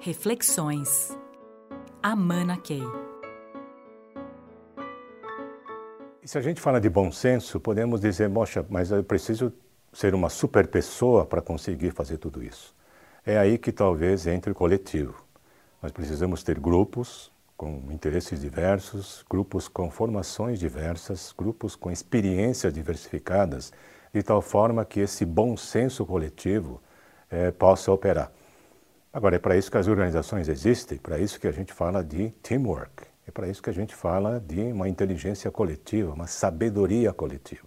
Reflexões. Amana Key. Se a gente fala de bom senso, podemos dizer, moxa, mas eu preciso ser uma super pessoa para conseguir fazer tudo isso. É aí que talvez entre o coletivo. Nós precisamos ter grupos com interesses diversos, grupos com formações diversas, grupos com experiências diversificadas, de tal forma que esse bom senso coletivo é, possa operar. Agora, é para isso que as organizações existem, para isso que a gente fala de teamwork, é para isso que a gente fala de uma inteligência coletiva, uma sabedoria coletiva.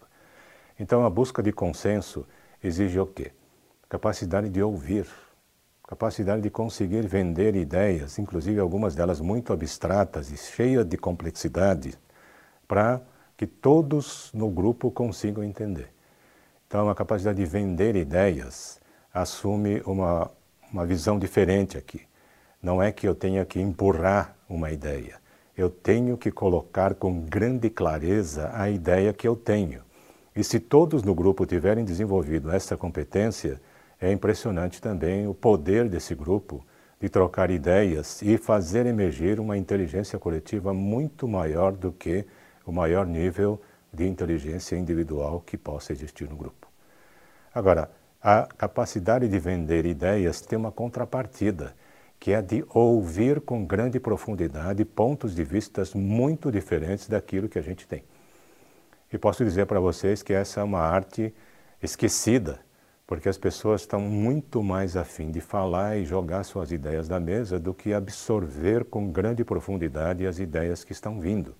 Então, a busca de consenso exige o quê? Capacidade de ouvir, capacidade de conseguir vender ideias, inclusive algumas delas muito abstratas e cheias de complexidade, para que todos no grupo consigam entender. Então, a capacidade de vender ideias assume uma, uma visão diferente aqui. Não é que eu tenha que empurrar uma ideia, eu tenho que colocar com grande clareza a ideia que eu tenho. E se todos no grupo tiverem desenvolvido essa competência, é impressionante também o poder desse grupo de trocar ideias e fazer emergir uma inteligência coletiva muito maior do que o maior nível de inteligência individual que possa existir no grupo. Agora, a capacidade de vender ideias tem uma contrapartida, que é de ouvir com grande profundidade pontos de vista muito diferentes daquilo que a gente tem. E posso dizer para vocês que essa é uma arte esquecida porque as pessoas estão muito mais afim de falar e jogar suas ideias na mesa do que absorver com grande profundidade as ideias que estão vindo.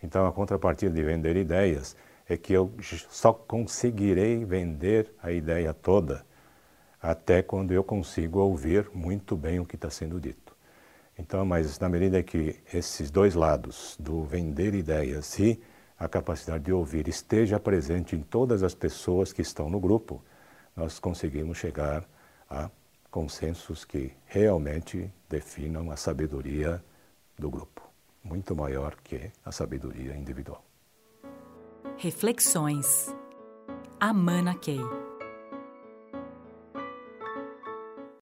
Então, a contrapartida de vender ideias é que eu só conseguirei vender a ideia toda até quando eu consigo ouvir muito bem o que está sendo dito. Então, mas na medida que esses dois lados, do vender ideias e a capacidade de ouvir, esteja presente em todas as pessoas que estão no grupo, nós conseguimos chegar a consensos que realmente definam a sabedoria do grupo, muito maior que a sabedoria individual. Reflexões. Amana Key.